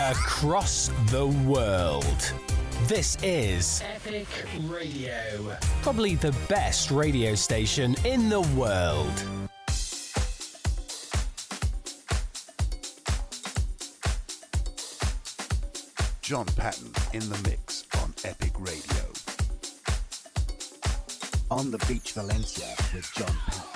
across the world. This is Epic Radio. probably the best radio station in the world. John Patton in the mix on Epic Radio. On the beach, Valencia, with John Patton.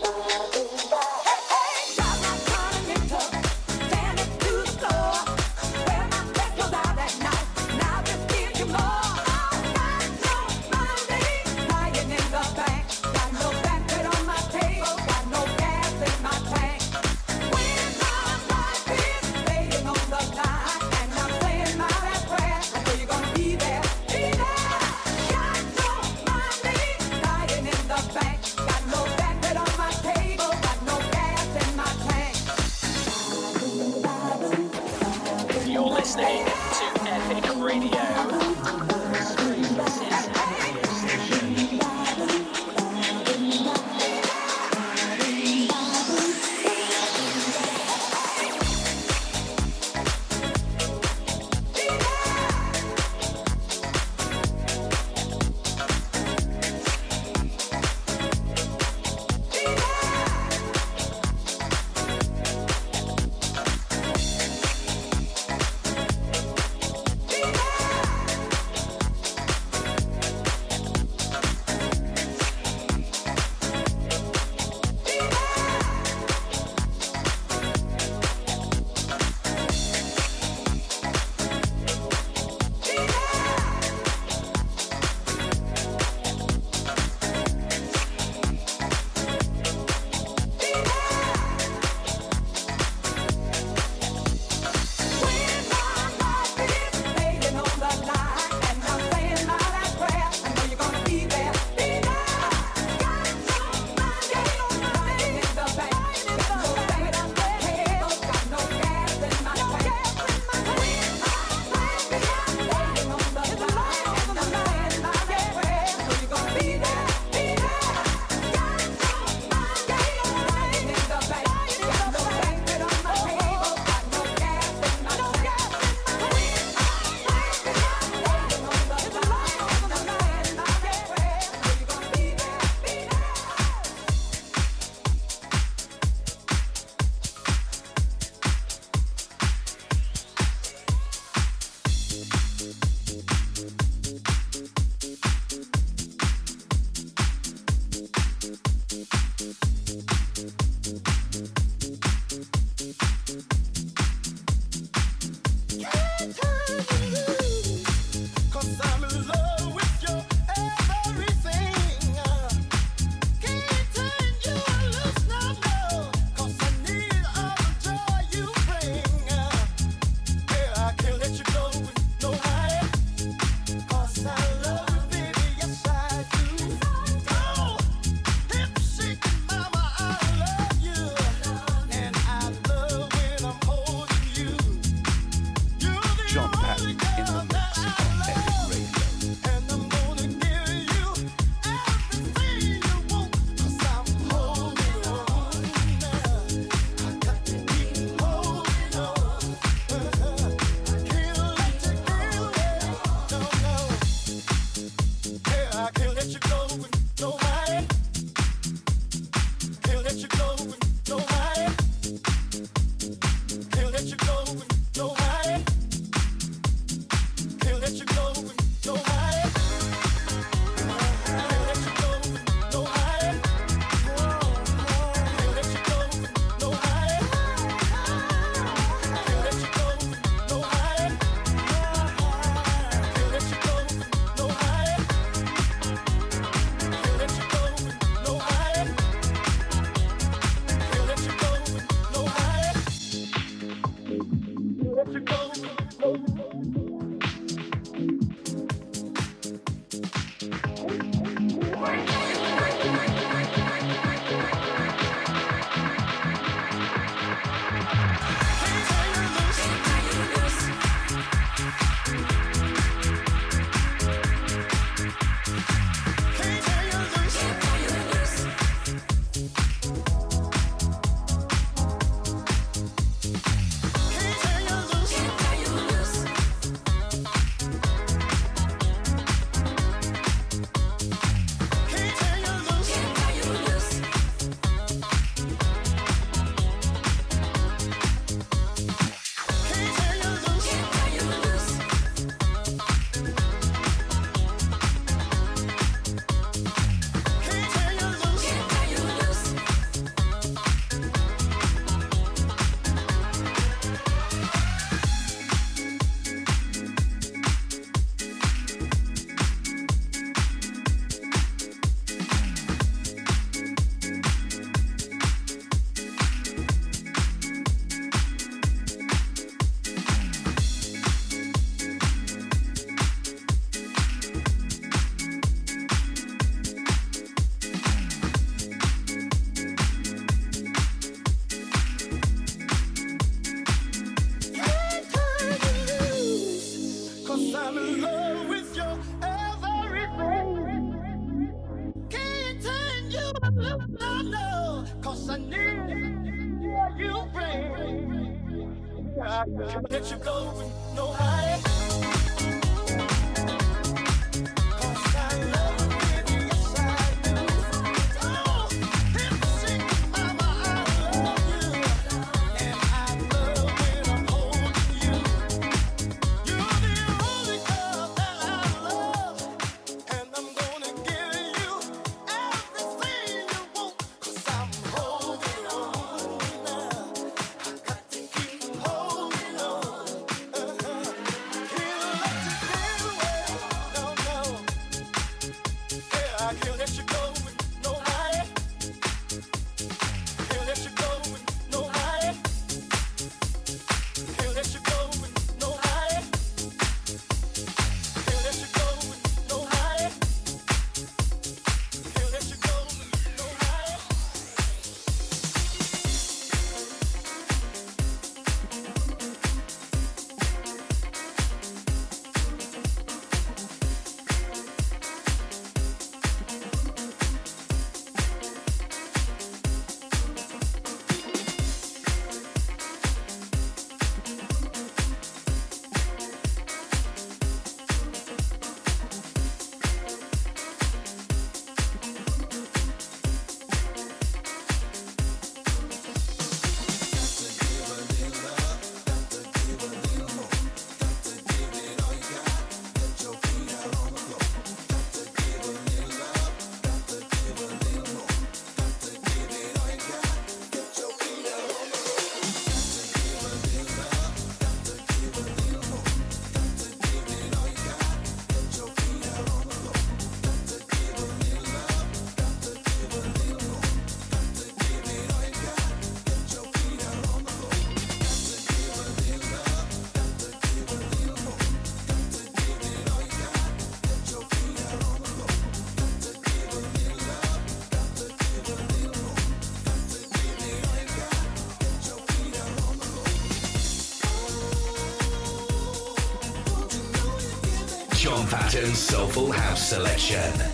Patton's Soulful House Selection.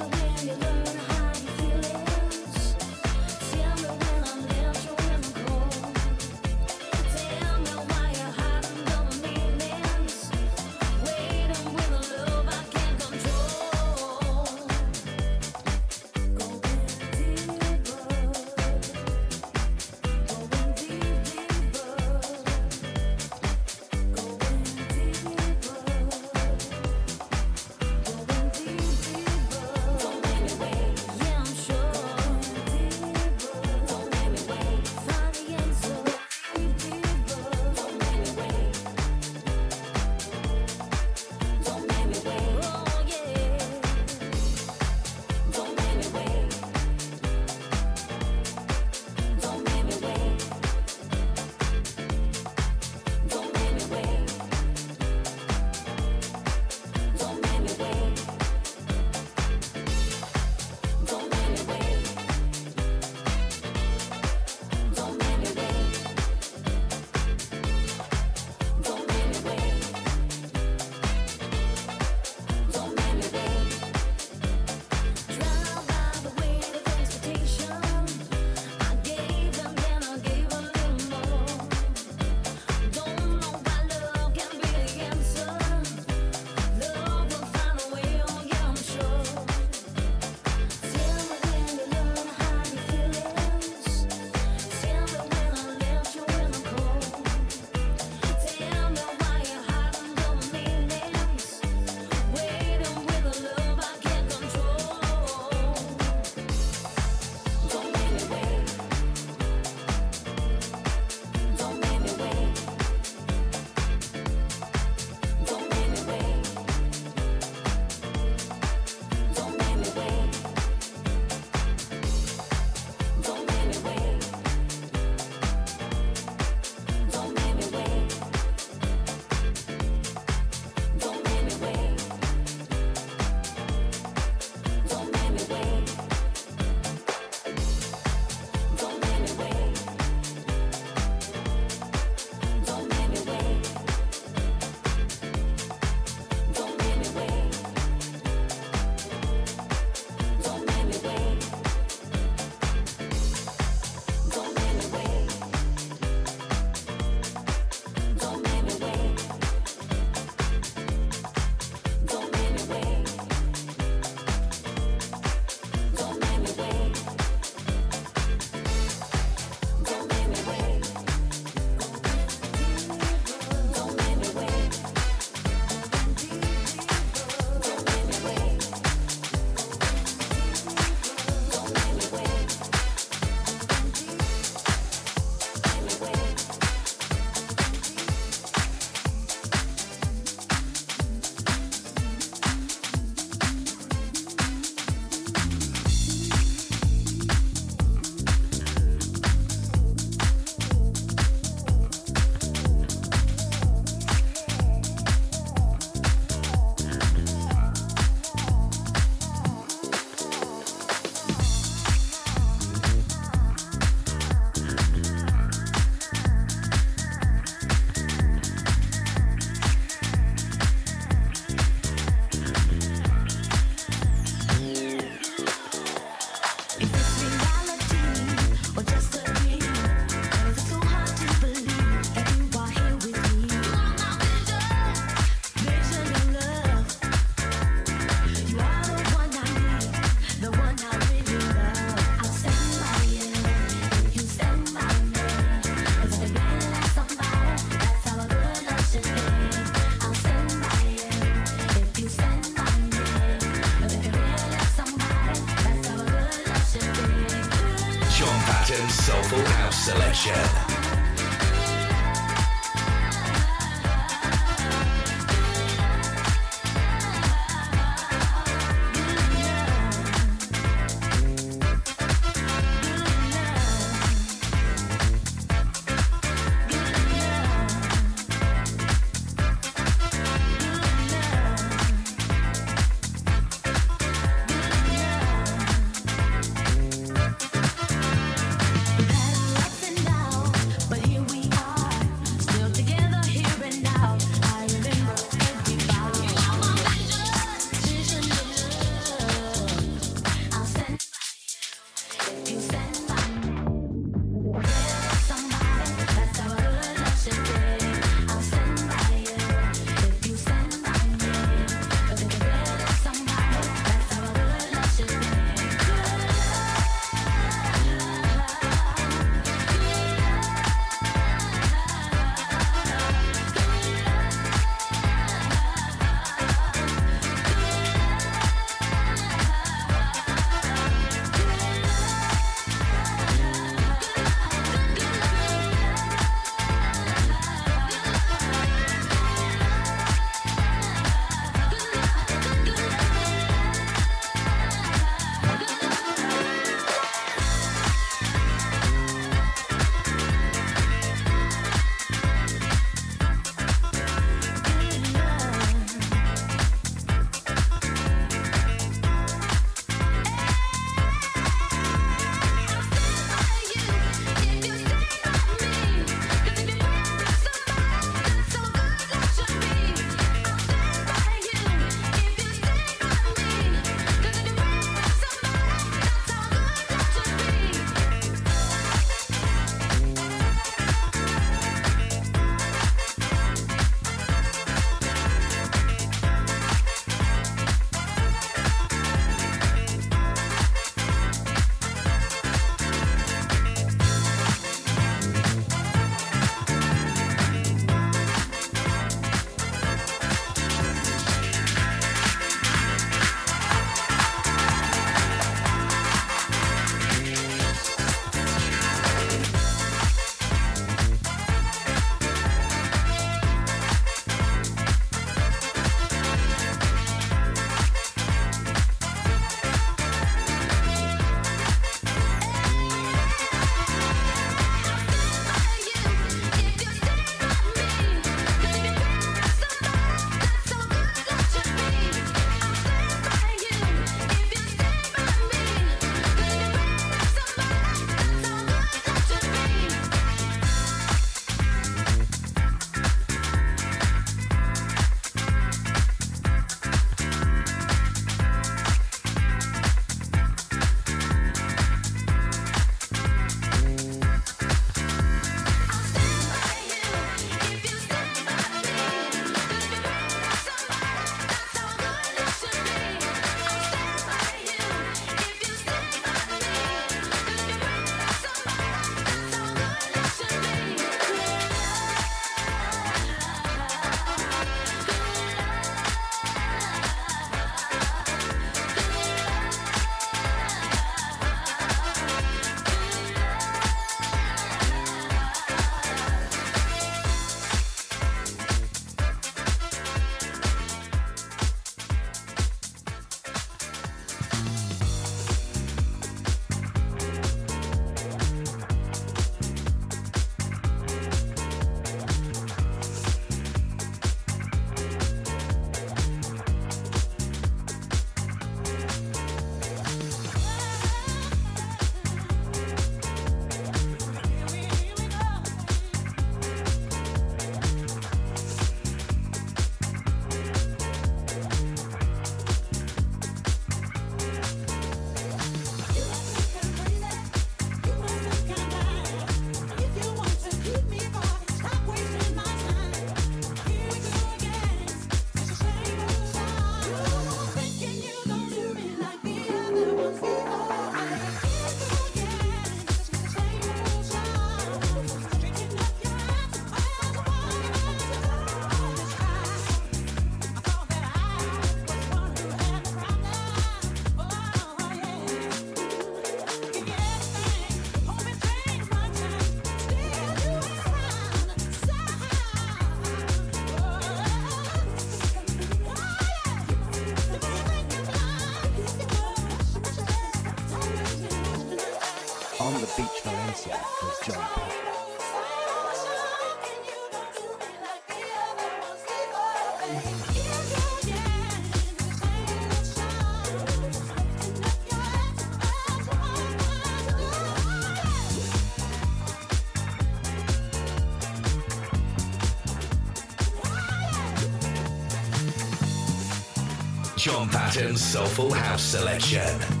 John Patton's Soulful House Selection.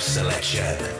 Selection.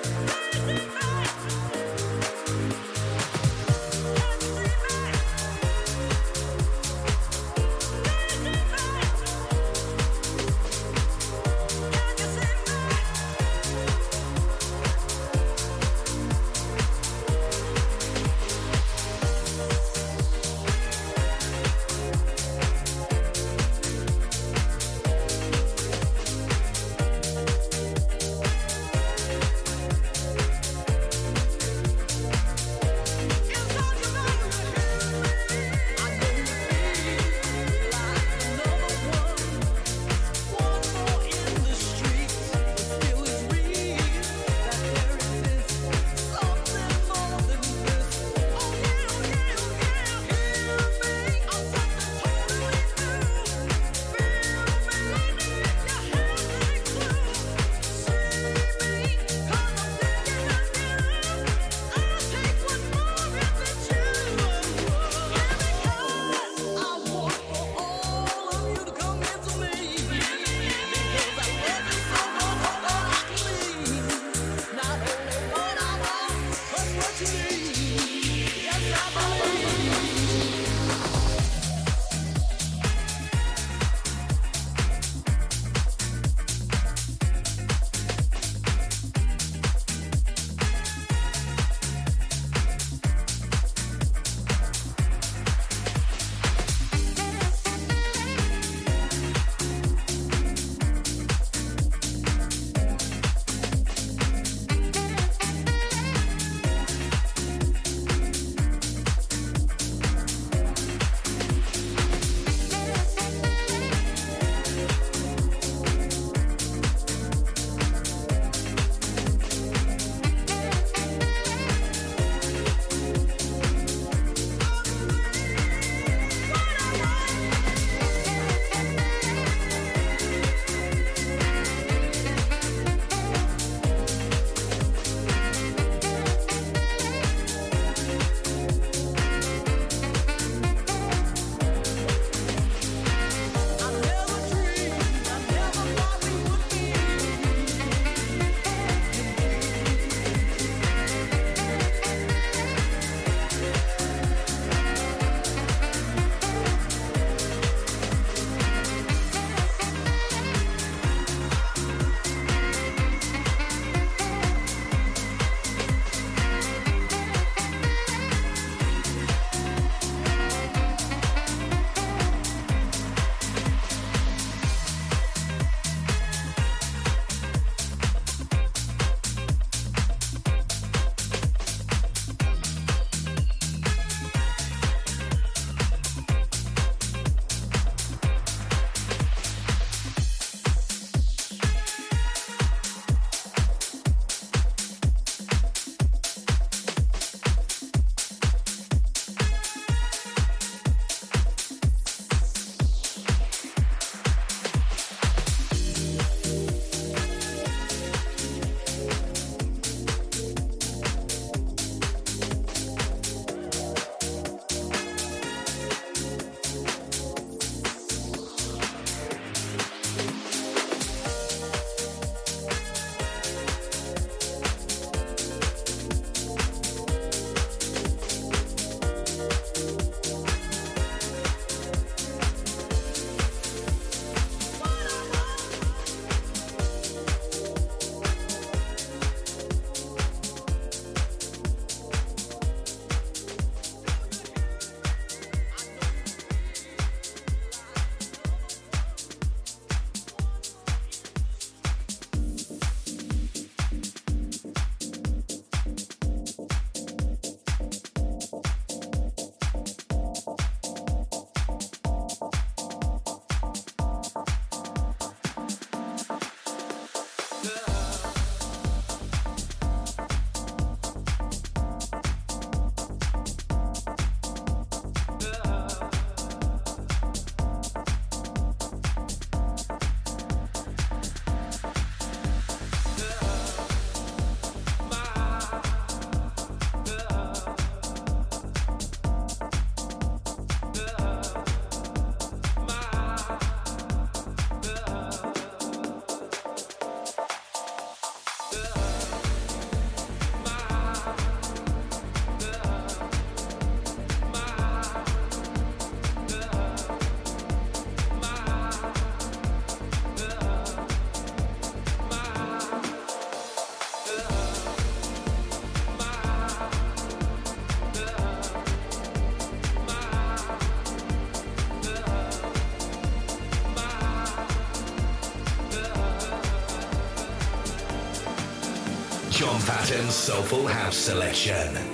Patton's Soulful House Selection.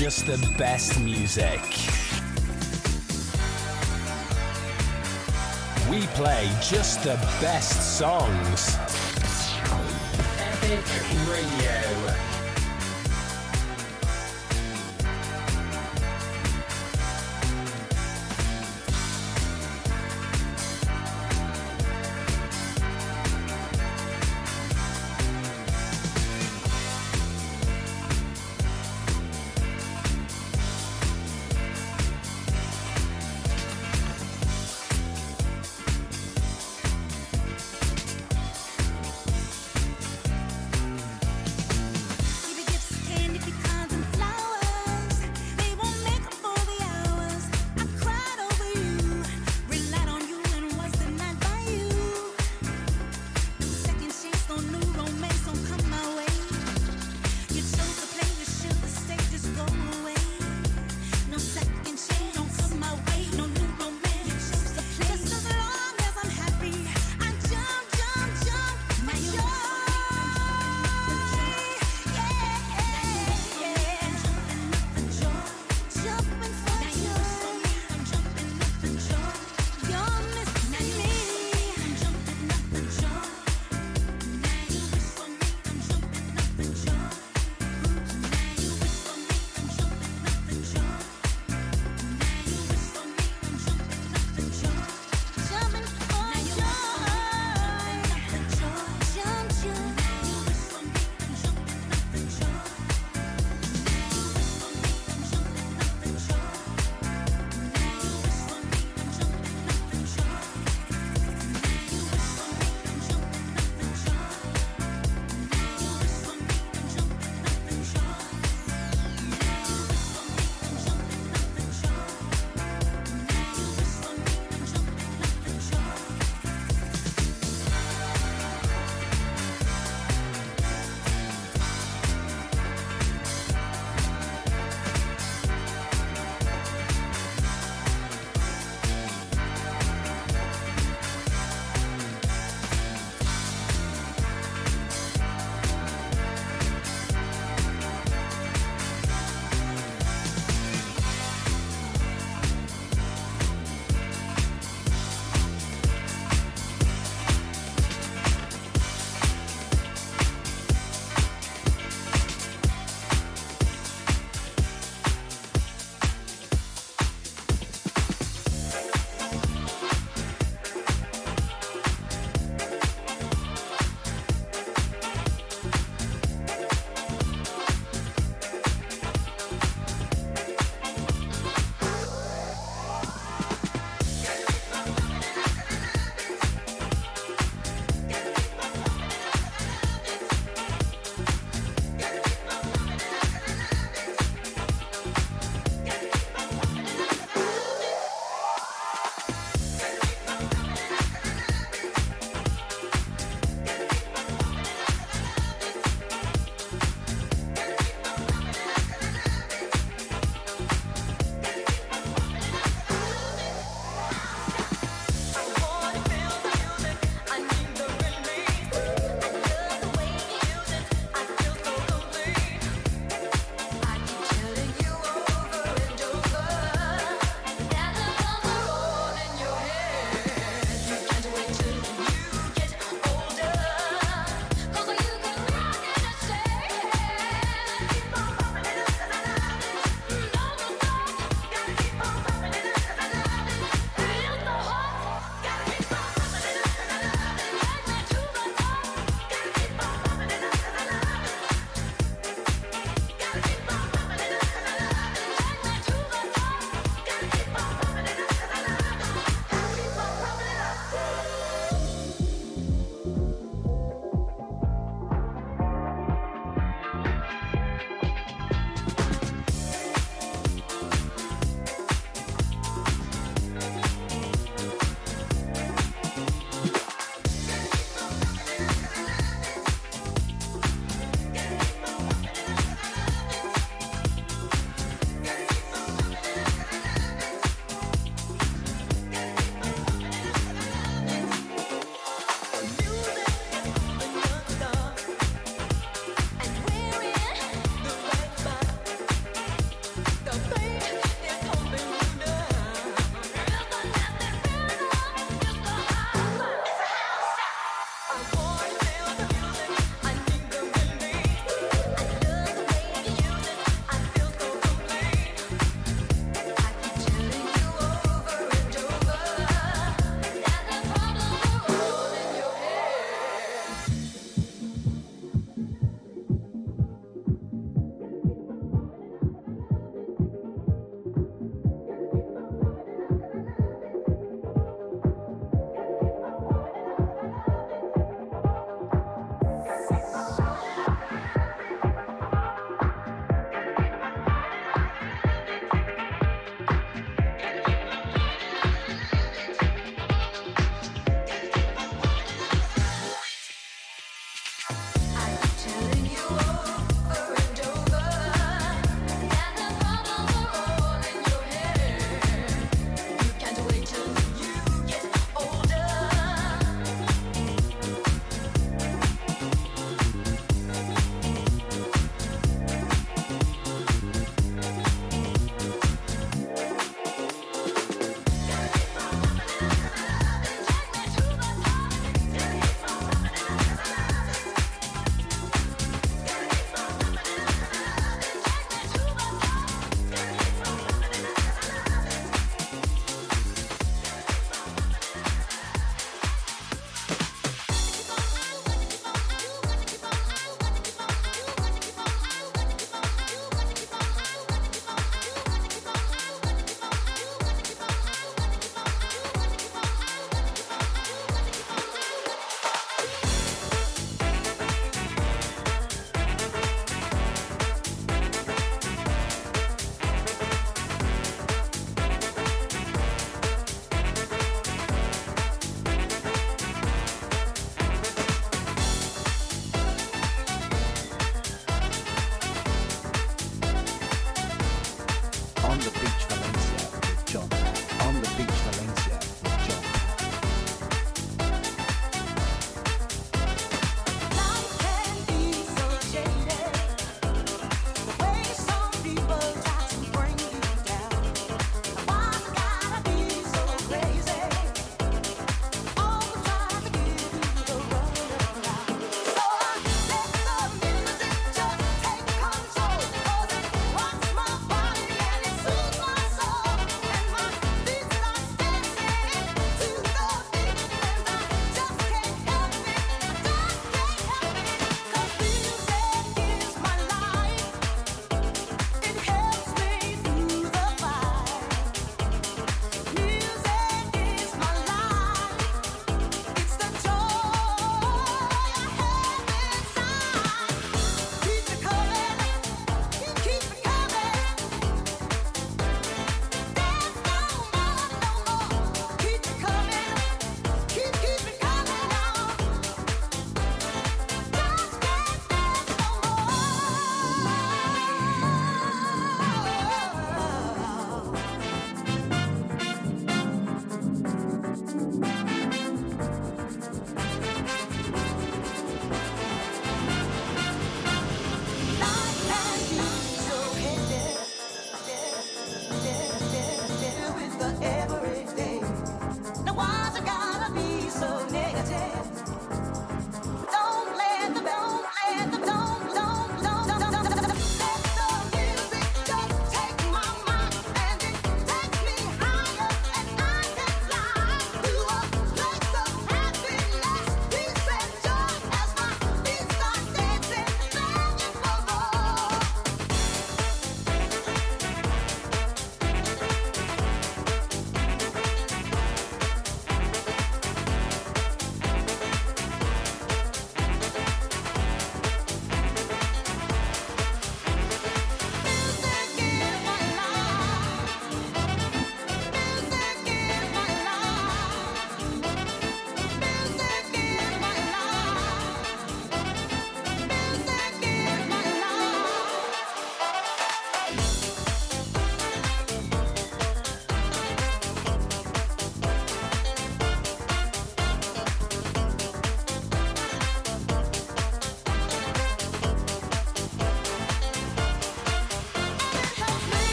Just the best music. We play just the best songs. Epic Radio.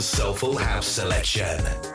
Soulful House Selection.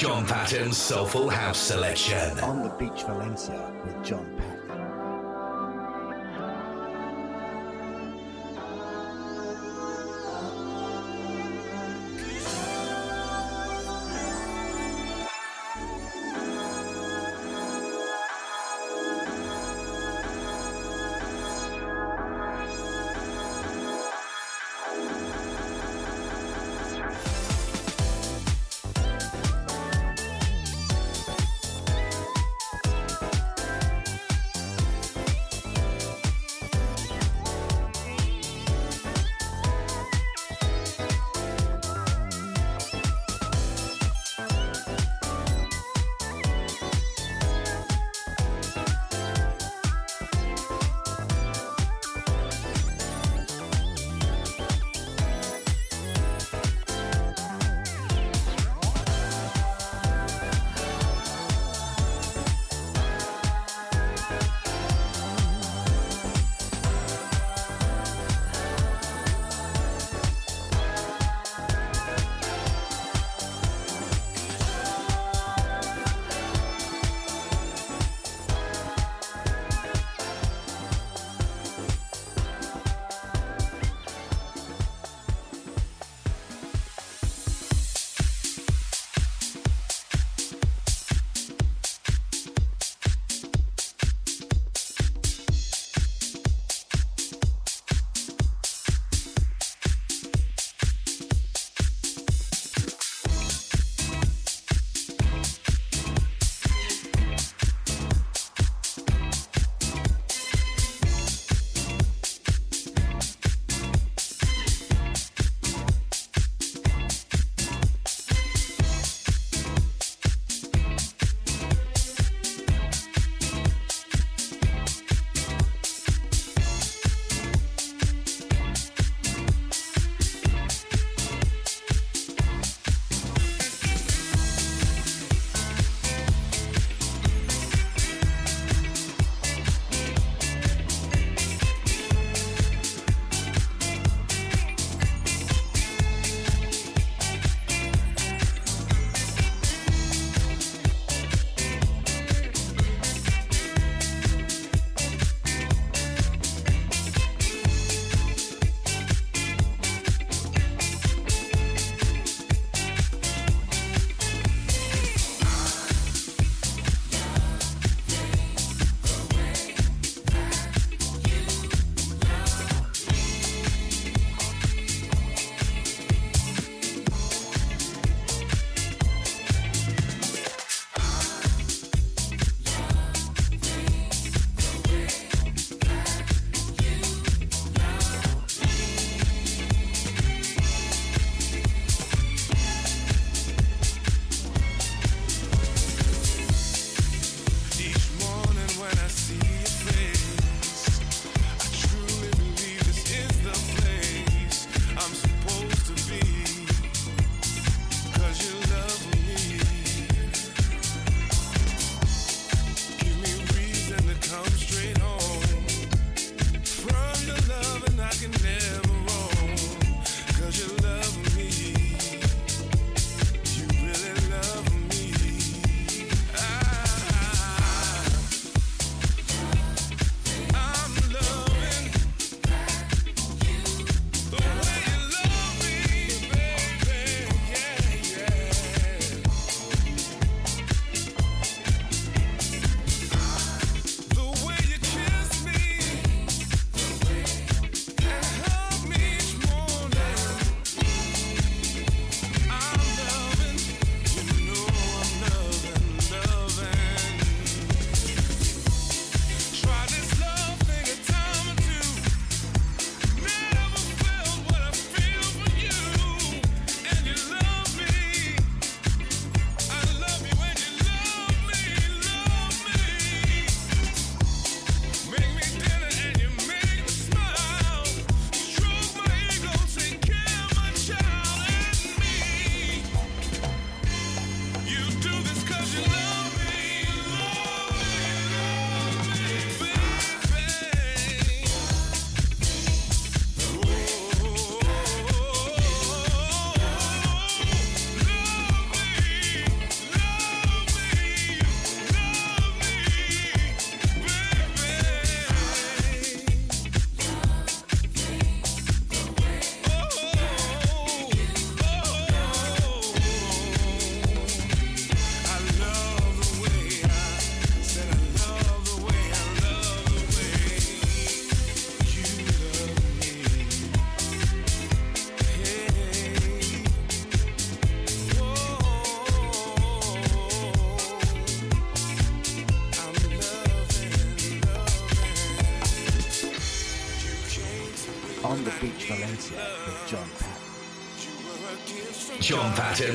John Patton's Soulful House Selection. On the Beach Valencia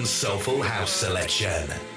Soulful House Selection.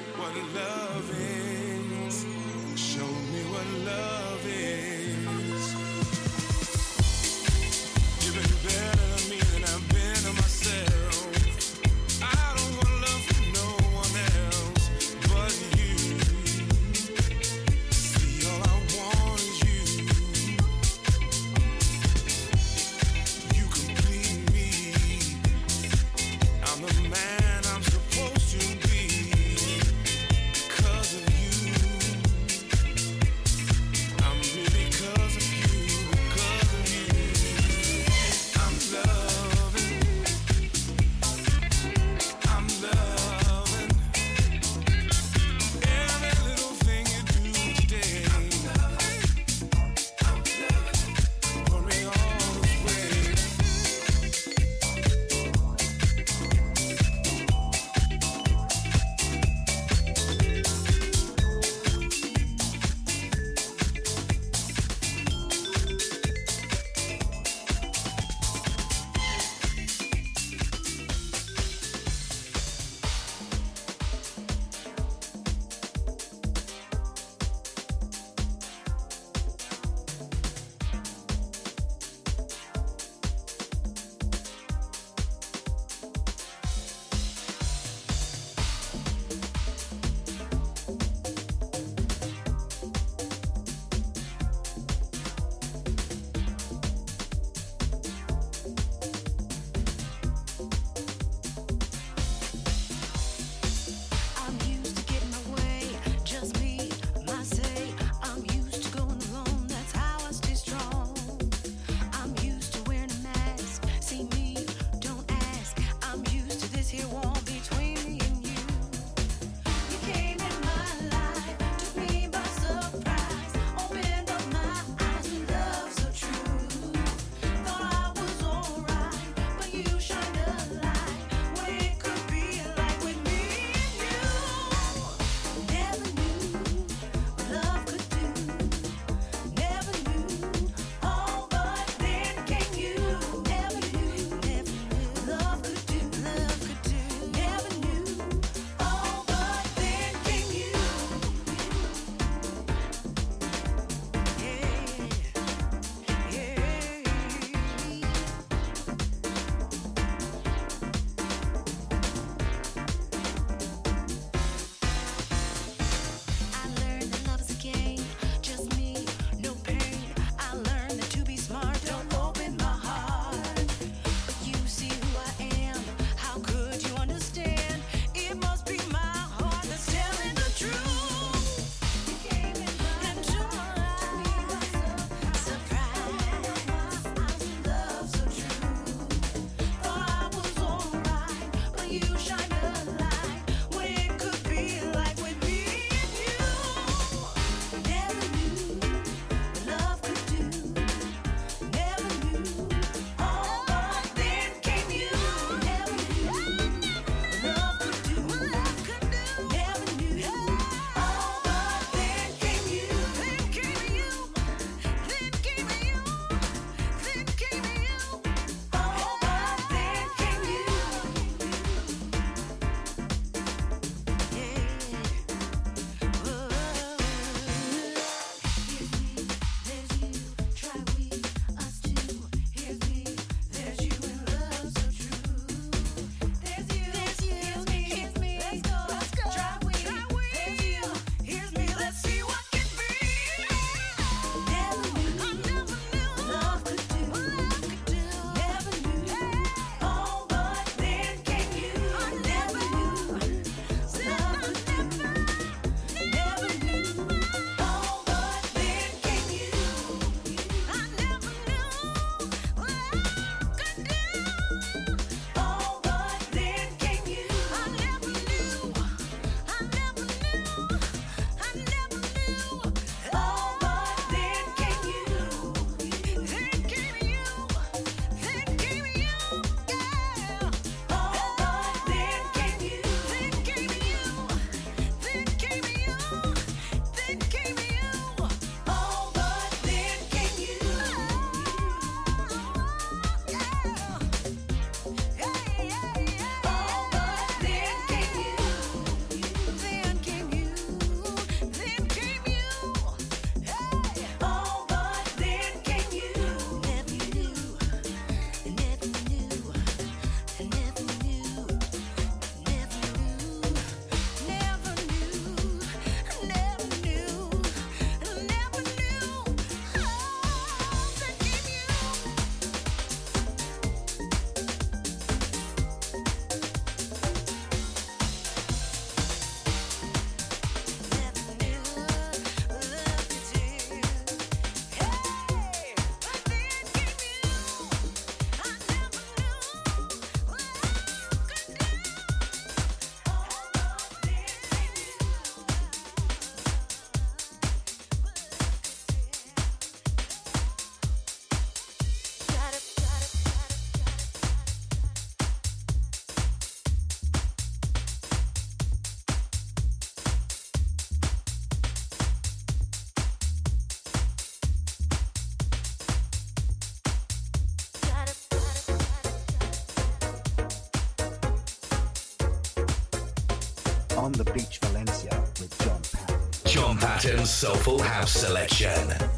Patton's Soulful House Selection.